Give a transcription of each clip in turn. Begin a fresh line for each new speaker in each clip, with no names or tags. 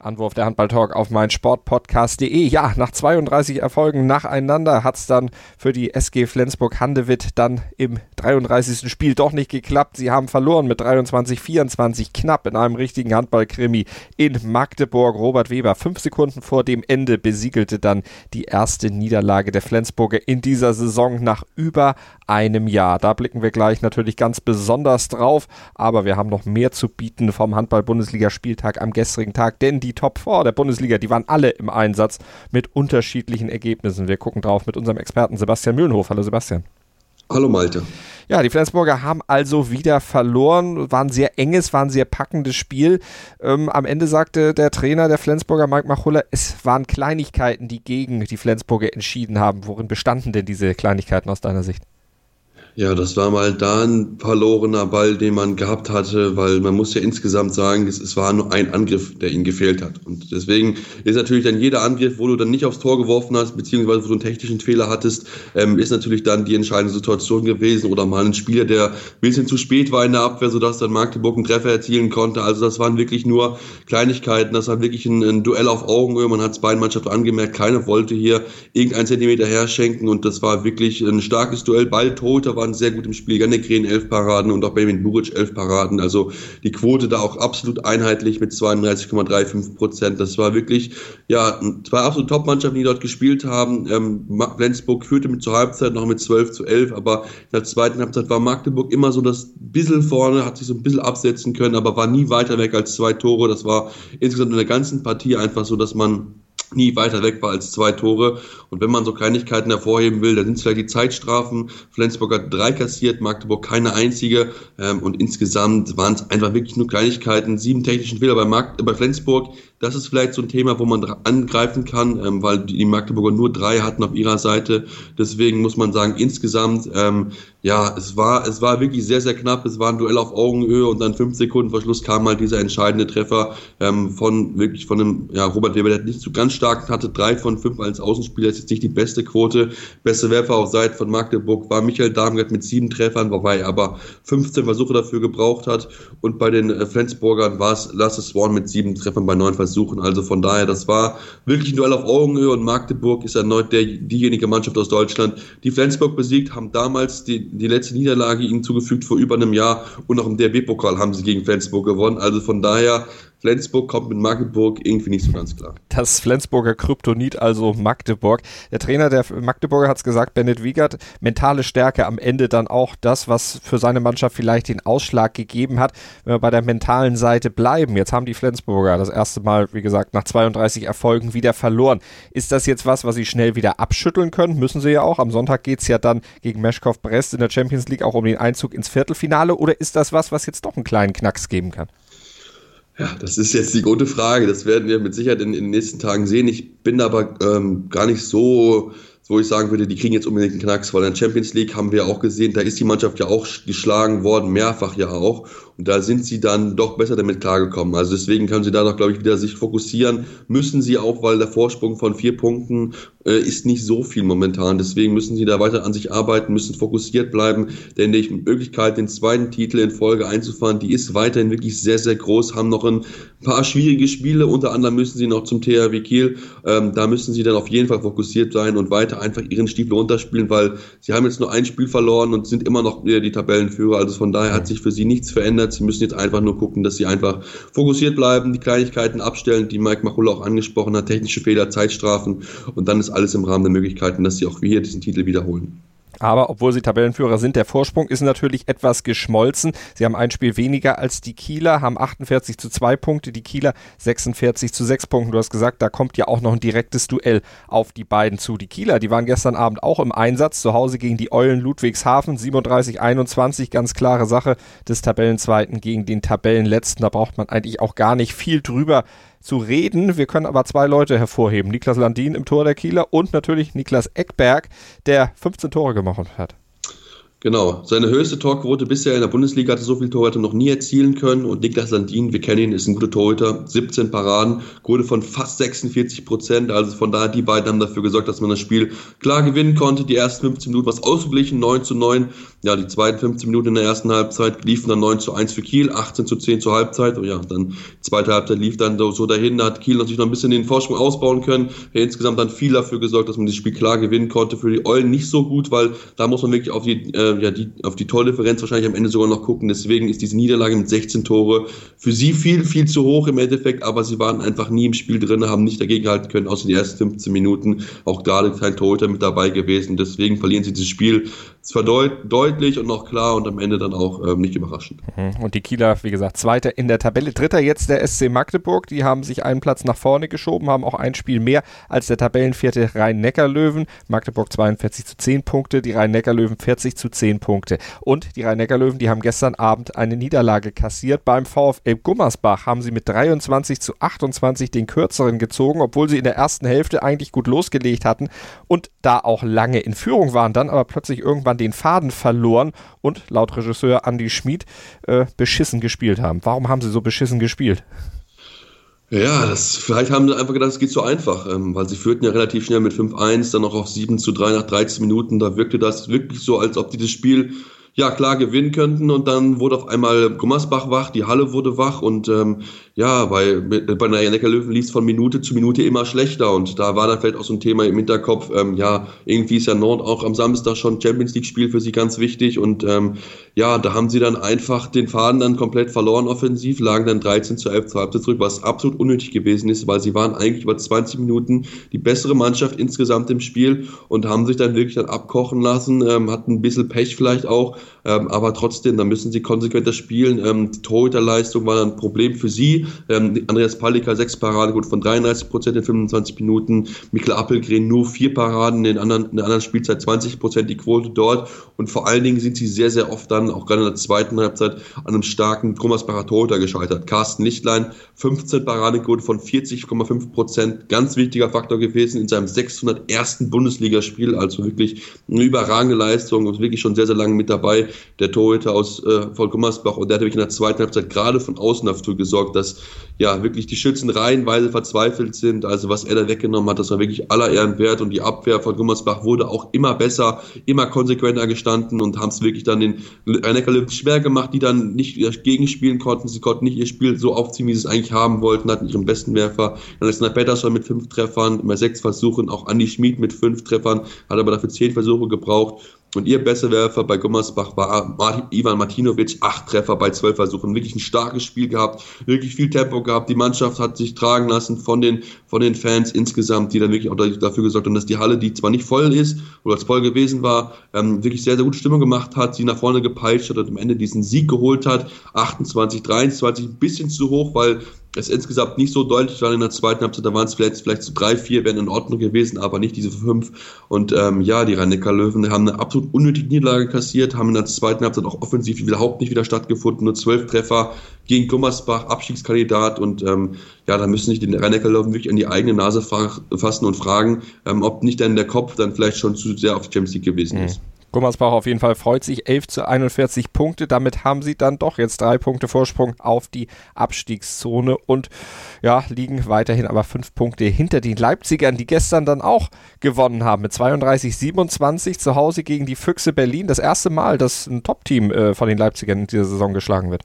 Anwurf der Handball-Talk auf mein Sportpodcast.de. Ja, nach 32 Erfolgen nacheinander hat es dann für die SG Flensburg-Handewitt dann im 33. Spiel doch nicht geklappt. Sie haben verloren mit 23-24 knapp in einem richtigen Handballkrimi in Magdeburg. Robert Weber fünf Sekunden vor dem Ende besiegelte dann die erste Niederlage der Flensburger in dieser Saison nach über einem Jahr. Da blicken wir gleich natürlich ganz besonders drauf, aber wir haben noch mehr zu bieten vom Handball-Bundesliga-Spieltag am gestrigen Tag, denn die Top 4 der Bundesliga, die waren alle im Einsatz mit unterschiedlichen Ergebnissen. Wir gucken drauf mit unserem Experten Sebastian Mühlenhof. Hallo Sebastian.
Hallo Malte.
Ja, die Flensburger haben also wieder verloren. War ein sehr enges, war ein sehr packendes Spiel. Ähm, am Ende sagte der Trainer der Flensburger, Mike Machulla, es waren Kleinigkeiten, die gegen die Flensburger entschieden haben. Worin bestanden denn diese Kleinigkeiten aus deiner Sicht?
Ja, das war mal da ein verlorener Ball, den man gehabt hatte, weil man muss ja insgesamt sagen, es, es, war nur ein Angriff, der ihnen gefehlt hat. Und deswegen ist natürlich dann jeder Angriff, wo du dann nicht aufs Tor geworfen hast, beziehungsweise wo du einen technischen Fehler hattest, ähm, ist natürlich dann die entscheidende Situation gewesen oder mal ein Spieler, der ein bisschen zu spät war in der Abwehr, sodass dann Magdeburg einen Treffer erzielen konnte. Also das waren wirklich nur Kleinigkeiten, das war wirklich ein, ein Duell auf Augenhöhe. Man hat es beiden Mannschaften angemerkt, keiner wollte hier irgendeinen Zentimeter herschenken und das war wirklich ein starkes Duell. Balltoter waren sehr gut im Spiel. Janik Green elf Paraden und auch Benjamin Buric elf Paraden. Also die Quote da auch absolut einheitlich mit 32,35 Prozent. Das war wirklich, ja, zwei absolute Top-Mannschaften, die dort gespielt haben. Ähm, Flensburg führte mit zur Halbzeit noch mit 12 zu 11, aber in der zweiten Halbzeit war Magdeburg immer so das bisschen vorne, hat sich so ein bisschen absetzen können, aber war nie weiter weg als zwei Tore. Das war insgesamt in der ganzen Partie einfach so, dass man nie weiter weg war als zwei Tore. Und wenn man so Kleinigkeiten hervorheben will, dann sind es vielleicht die Zeitstrafen. Flensburg hat drei kassiert, Magdeburg keine einzige. Ähm, und insgesamt waren es einfach wirklich nur Kleinigkeiten. Sieben technischen Fehler bei, Markt, bei Flensburg. Das ist vielleicht so ein Thema, wo man angreifen kann, ähm, weil die Magdeburger nur drei hatten auf ihrer Seite. Deswegen muss man sagen, insgesamt, ähm, ja, es war, es war wirklich sehr, sehr knapp. Es war ein Duell auf Augenhöhe und dann fünf Sekunden Verschluss kam mal dieser entscheidende Treffer ähm, von wirklich von einem, ja, Robert Weber, der nicht so ganz stark hatte, drei von fünf als Außenspieler, ist jetzt nicht die beste Quote. Beste Werfer auf Seite von Magdeburg war Michael Darmgard mit sieben Treffern, wobei er aber 15 Versuche dafür gebraucht hat. Und bei den äh, Flensburgern war es Lasse Swan mit sieben Treffern bei neun Versuchen. Also von daher, das war wirklich ein Duell auf Augenhöhe und Magdeburg ist erneut der, diejenige Mannschaft aus Deutschland, die Flensburg besiegt, haben damals die, die letzte Niederlage ihnen zugefügt vor über einem Jahr und auch im DRB-Pokal haben sie gegen Flensburg gewonnen. Also von daher Flensburg kommt mit Magdeburg irgendwie nicht so ganz klar.
Das Flensburger Kryptonit, also Magdeburg. Der Trainer der Magdeburger hat es gesagt, Bennett Wiegert, mentale Stärke am Ende dann auch das, was für seine Mannschaft vielleicht den Ausschlag gegeben hat. Wenn wir bei der mentalen Seite bleiben, jetzt haben die Flensburger das erste Mal, wie gesagt, nach 32 Erfolgen wieder verloren. Ist das jetzt was, was sie schnell wieder abschütteln können? Müssen sie ja auch. Am Sonntag geht es ja dann gegen Meschkow Brest in der Champions League auch um den Einzug ins Viertelfinale. Oder ist das was, was jetzt doch einen kleinen Knacks geben kann?
Ja, das ist jetzt die gute Frage. Das werden wir mit Sicherheit in, in den nächsten Tagen sehen. Ich bin aber ähm, gar nicht so, wo ich sagen würde, die kriegen jetzt unbedingt einen Knacks, weil in der Champions League haben wir auch gesehen, da ist die Mannschaft ja auch geschlagen worden, mehrfach ja auch. Da sind sie dann doch besser damit klargekommen. Also deswegen können sie da doch, glaube ich, wieder sich fokussieren. Müssen sie auch, weil der Vorsprung von vier Punkten äh, ist nicht so viel momentan. Deswegen müssen sie da weiter an sich arbeiten, müssen fokussiert bleiben. Denn die Möglichkeit, den zweiten Titel in Folge einzufahren, die ist weiterhin wirklich sehr, sehr groß. Haben noch ein paar schwierige Spiele. Unter anderem müssen sie noch zum THW Kiel. Ähm, da müssen sie dann auf jeden Fall fokussiert sein und weiter einfach ihren Stiefel runterspielen, weil sie haben jetzt nur ein Spiel verloren und sind immer noch die Tabellenführer. Also von daher hat sich für sie nichts verändert. Sie müssen jetzt einfach nur gucken, dass sie einfach fokussiert bleiben, die Kleinigkeiten abstellen, die Mike Machulla auch angesprochen hat, technische Fehler, Zeitstrafen und dann ist alles im Rahmen der Möglichkeiten, dass sie auch hier diesen Titel wiederholen.
Aber obwohl sie Tabellenführer sind, der Vorsprung ist natürlich etwas geschmolzen. Sie haben ein Spiel weniger als die Kieler, haben 48 zu 2 Punkte, die Kieler 46 zu 6 Punkte. Du hast gesagt, da kommt ja auch noch ein direktes Duell auf die beiden zu. Die Kieler, die waren gestern Abend auch im Einsatz, zu Hause gegen die Eulen Ludwigshafen, 37-21, ganz klare Sache des Tabellenzweiten gegen den Tabellenletzten. Da braucht man eigentlich auch gar nicht viel drüber zu reden. Wir können aber zwei Leute hervorheben. Niklas Landin im Tor der Kieler und natürlich Niklas Eckberg, der 15 Tore gemacht hat.
Genau, seine höchste Torquote bisher in der Bundesliga hatte so viele Torhüter noch nie erzielen können. Und Niklas Landin, wir kennen ihn, ist ein guter Torhüter, 17 Paraden, Quote von fast 46 Prozent, also von daher die beiden haben dafür gesorgt, dass man das Spiel klar gewinnen konnte, die ersten 15 Minuten was ausgeglichen, 9 zu 9, ja, die zweiten 15 Minuten in der ersten Halbzeit liefen dann 9 zu 1 für Kiel, 18 zu 10 zur Halbzeit. Und ja, dann zweite Halbzeit lief dann so dahin, da hat Kiel natürlich noch ein bisschen den Vorsprung ausbauen können, ja, insgesamt dann viel dafür gesorgt, dass man das Spiel klar gewinnen konnte, für die Eulen nicht so gut, weil da muss man wirklich auf die äh, ja, die, auf die Tordifferenz wahrscheinlich am Ende sogar noch gucken. Deswegen ist diese Niederlage mit 16 Tore für sie viel, viel zu hoch im Endeffekt, aber sie waren einfach nie im Spiel drin, haben nicht dagegen halten können, außer die ersten 15 Minuten. Auch gerade kein Torhüter mit dabei gewesen. Deswegen verlieren sie dieses Spiel zwar deut deutlich und noch klar und am Ende dann auch ähm, nicht überraschend.
Mhm. Und die Kieler, wie gesagt, Zweiter in der Tabelle. Dritter jetzt der SC Magdeburg. Die haben sich einen Platz nach vorne geschoben, haben auch ein Spiel mehr als der Tabellenvierte Rhein-Neckar-Löwen. Magdeburg 42 zu 10 Punkte, die Rhein-Neckar-Löwen 40 zu 10 Punkte. Und die Rhein-Neckar-Löwen, die haben gestern Abend eine Niederlage kassiert. Beim VfL Gummersbach haben sie mit 23 zu 28 den kürzeren gezogen, obwohl sie in der ersten Hälfte eigentlich gut losgelegt hatten und da auch lange in Führung waren, dann aber plötzlich irgendwann den Faden verloren und laut Regisseur Andy Schmid äh, beschissen gespielt haben. Warum haben sie so beschissen gespielt?
Ja, das, vielleicht haben sie einfach gedacht, es geht so einfach, ähm, weil sie führten ja relativ schnell mit 5-1, dann noch auf 7 zu 3 nach 13 Minuten. Da wirkte das wirklich so, als ob die das Spiel ja klar gewinnen könnten und dann wurde auf einmal Gummersbach wach, die Halle wurde wach und ähm, ja, bei, bei der Neckarlöwen lief es von Minute zu Minute immer schlechter und da war dann vielleicht auch so ein Thema im Hinterkopf, ähm, ja, irgendwie ist ja Nord auch am Samstag schon Champions League Spiel für sie ganz wichtig und ähm, ja, da haben sie dann einfach den Faden dann komplett verloren offensiv, lagen dann 13 zu 11 zur Halbzeit zurück, was absolut unnötig gewesen ist, weil sie waren eigentlich über 20 Minuten die bessere Mannschaft insgesamt im Spiel und haben sich dann wirklich dann abkochen lassen, ähm, hatten ein bisschen Pech vielleicht auch, ähm, aber trotzdem, da müssen sie konsequenter spielen. Ähm, die Torhüterleistung war dann ein Problem für sie. Ähm, Andreas Palika sechs Paraden, gut von 33 Prozent in 25 Minuten. Mikkel Appelgren nur vier Paraden, in, der anderen Spielzeit 20 Prozent die Quote dort. Und vor allen Dingen sind sie sehr, sehr oft dann, auch gerade in der zweiten Halbzeit, an einem starken Grummersbacher Torhüter gescheitert. Carsten Lichtlein, 15 Paradenquote von 40,5 Prozent. Ganz wichtiger Faktor gewesen in seinem 601. Bundesligaspiel. Also wirklich eine überragende Leistung und wirklich schon sehr, sehr lange mit dabei der Torhüter aus äh, von Gummersbach und der hat wirklich in der zweiten Halbzeit gerade von außen dafür gesorgt, dass ja wirklich die Schützen reihenweise verzweifelt sind. Also was er da weggenommen hat, das war wirklich aller Ehren wert und die Abwehr von Gummersbach wurde auch immer besser, immer konsequenter gestanden und haben es wirklich dann den rhein schwer gemacht, die dann nicht gegenspielen konnten. Sie konnten nicht ihr Spiel so aufziehen, wie sie es eigentlich haben wollten, hatten ihren besten Werfer. Alexander Pettersson mit fünf Treffern, immer sechs Versuchen, auch Andi Schmid mit fünf Treffern, hat aber dafür zehn Versuche gebraucht. Und ihr Besserwerfer bei Gummersbach war Ivan Martinovic, acht Treffer bei zwölf Versuchen. Wirklich ein starkes Spiel gehabt, wirklich viel Tempo gehabt. Die Mannschaft hat sich tragen lassen von den, von den Fans insgesamt, die dann wirklich auch dafür gesorgt haben, dass die Halle, die zwar nicht voll ist oder als voll gewesen war, ähm, wirklich sehr, sehr gute Stimmung gemacht hat, sie nach vorne gepeitscht hat und am Ende diesen Sieg geholt hat. 28, 23, ein bisschen zu hoch, weil es insgesamt nicht so deutlich war in der zweiten Halbzeit. Da waren es vielleicht, vielleicht so drei, vier wären in Ordnung gewesen, aber nicht diese fünf. Und ähm, ja, die rhein löwen haben eine absolut unnötige Niederlage kassiert, haben in der zweiten Halbzeit auch offensiv überhaupt nicht wieder stattgefunden. Nur zwölf Treffer gegen Gummersbach, Abstiegskandidat. Und ähm, ja, da müssen sich die rhein löwen wirklich an die eigene Nase fassen und fragen, ähm, ob nicht dann der Kopf dann vielleicht schon zu sehr auf die Champions League gewesen mhm.
Gummersbach auf jeden Fall freut sich. 11 zu 41 Punkte. Damit haben sie dann doch jetzt drei Punkte Vorsprung auf die Abstiegszone und ja, liegen weiterhin aber fünf Punkte hinter den Leipzigern, die gestern dann auch gewonnen haben mit 32-27 zu Hause gegen die Füchse Berlin. Das erste Mal, dass ein Top-Team äh, von den Leipzigern in dieser Saison geschlagen wird.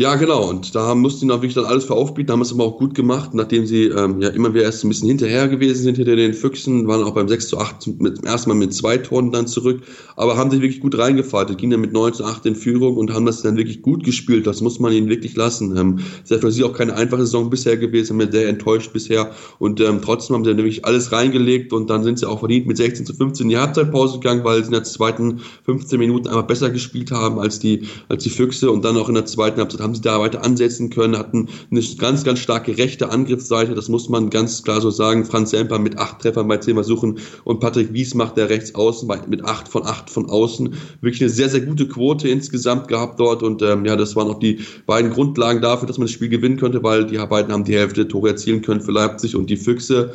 Ja, genau. Und da mussten sie wirklich dann alles für aufbieten, haben es aber auch gut gemacht, nachdem sie ähm, ja immer wieder erst ein bisschen hinterher gewesen sind hinter den Füchsen, waren auch beim 6 zu 8 mit, erstmal mit zwei Toren dann zurück, aber haben sich wirklich gut reingefaltet, ging dann mit 9 zu 8 in Führung und haben das dann wirklich gut gespielt. Das muss man ihnen wirklich lassen. Ähm, ist ja für sie auch keine einfache Saison bisher gewesen, haben sehr enttäuscht bisher und ähm, trotzdem haben sie dann wirklich alles reingelegt und dann sind sie auch verdient mit 16 zu 15 in die Halbzeitpause gegangen, weil sie in der zweiten 15 Minuten einfach besser gespielt haben als die, als die Füchse und dann auch in der zweiten Halbzeit haben haben sie da weiter ansetzen können, hatten eine ganz, ganz starke rechte Angriffsseite, das muss man ganz klar so sagen. Franz Semper mit acht Treffern bei zehn Versuchen und Patrick Wies macht der rechts außen mit acht von acht von außen. Wirklich eine sehr, sehr gute Quote insgesamt gehabt dort und ähm, ja, das waren auch die beiden Grundlagen dafür, dass man das Spiel gewinnen könnte, weil die beiden haben die Hälfte Tore erzielen können für Leipzig und die Füchse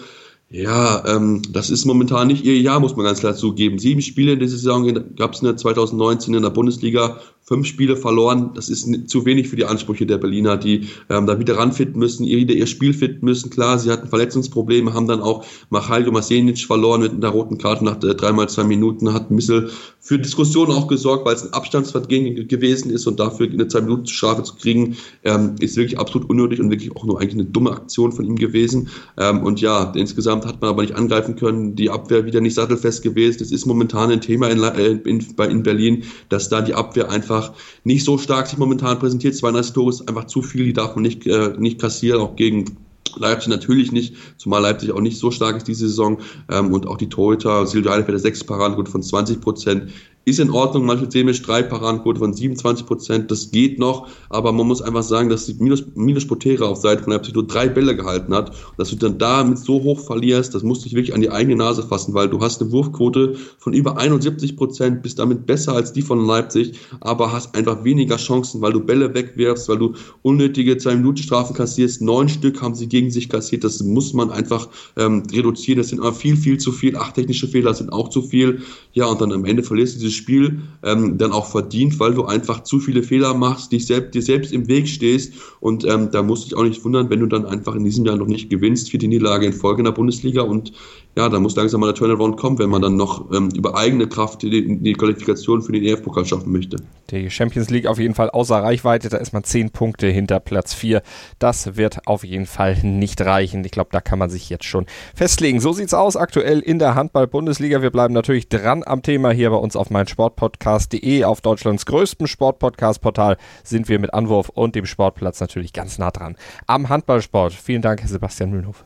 ja, ähm, das ist momentan nicht ihr Jahr, muss man ganz klar zugeben. Sieben Spiele in dieser Saison gab es in der 2019 in der Bundesliga, fünf Spiele verloren. Das ist zu wenig für die Ansprüche der Berliner, die ähm, da wieder ranfitten müssen, ihr wieder ihr Spiel finden müssen. Klar, sie hatten Verletzungsprobleme, haben dann auch Machaljo Masenic verloren mit einer roten Karte nach äh, dreimal zwei Minuten, hat ein bisschen für Diskussionen auch gesorgt, weil es ein Abstandsvergehen gewesen ist und dafür eine zwei Minuten Strafe zu kriegen, ähm, ist wirklich absolut unnötig und wirklich auch nur eigentlich eine dumme Aktion von ihm gewesen. Ähm, und ja, insgesamt hat man aber nicht angreifen können, die Abwehr wieder nicht sattelfest gewesen. Das ist momentan ein Thema in, äh, in, in Berlin, dass da die Abwehr einfach nicht so stark sich momentan präsentiert. 32 Tore ist einfach zu viel, die darf man nicht, äh, nicht kassieren, auch gegen Leipzig natürlich nicht, zumal Leipzig auch nicht so stark ist diese Saison. Ähm, und auch die Torhüter, Silvio Eilefeld, der sechs Paraden, von 20 Prozent ist in Ordnung. Manche sehen wir Streitparadenquote von 27 Prozent. Das geht noch. Aber man muss einfach sagen, dass die Minus, Minus Potera auf Seite von Leipzig nur drei Bälle gehalten hat. Dass du dann damit so hoch verlierst, das musst du dich wirklich an die eigene Nase fassen, weil du hast eine Wurfquote von über 71 Prozent, bist damit besser als die von Leipzig, aber hast einfach weniger Chancen, weil du Bälle wegwirfst, weil du unnötige zwei Minuten Strafen kassierst. Neun Stück haben sie gegen sich kassiert. Das muss man einfach ähm, reduzieren. Das sind immer viel, viel zu viel. Acht technische Fehler sind auch zu viel. Ja, und dann am Ende verlierst du dieses Spiel ähm, dann auch verdient, weil du einfach zu viele Fehler machst, dich selbst, dir selbst im Weg stehst. Und ähm, da musst du dich auch nicht wundern, wenn du dann einfach in diesem Jahr noch nicht gewinnst, für die Niederlage in Folge in der Bundesliga. Und ja, da muss langsam mal der Turnaround kommen, wenn man dann noch ähm, über eigene Kraft die, die Qualifikation für den EF-Pokal schaffen möchte.
Die Champions League auf jeden Fall außer Reichweite, da ist man zehn Punkte hinter Platz vier. Das wird auf jeden Fall nicht reichen. Ich glaube, da kann man sich jetzt schon festlegen. So sieht's aus aktuell in der Handball-Bundesliga. Wir bleiben natürlich dran am Thema hier bei uns auf meinsportpodcast.de. Auf Deutschlands größtem Sportpodcast-Portal sind wir mit Anwurf und dem Sportplatz natürlich ganz nah dran am Handballsport. Vielen Dank, Sebastian Mühlenhof.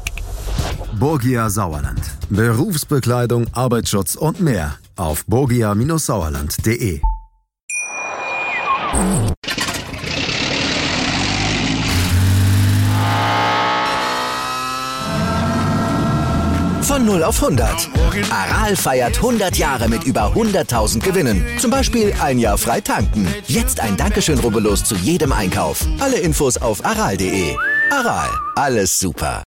Borgia Sauerland. Berufsbekleidung, Arbeitsschutz und mehr auf borgia-sauerland.de.
Von 0 auf 100. Aral feiert 100 Jahre mit über 100.000 Gewinnen. Zum Beispiel ein Jahr frei tanken. Jetzt ein Dankeschön, rubbellos zu jedem Einkauf. Alle Infos auf aral.de. Aral, alles super.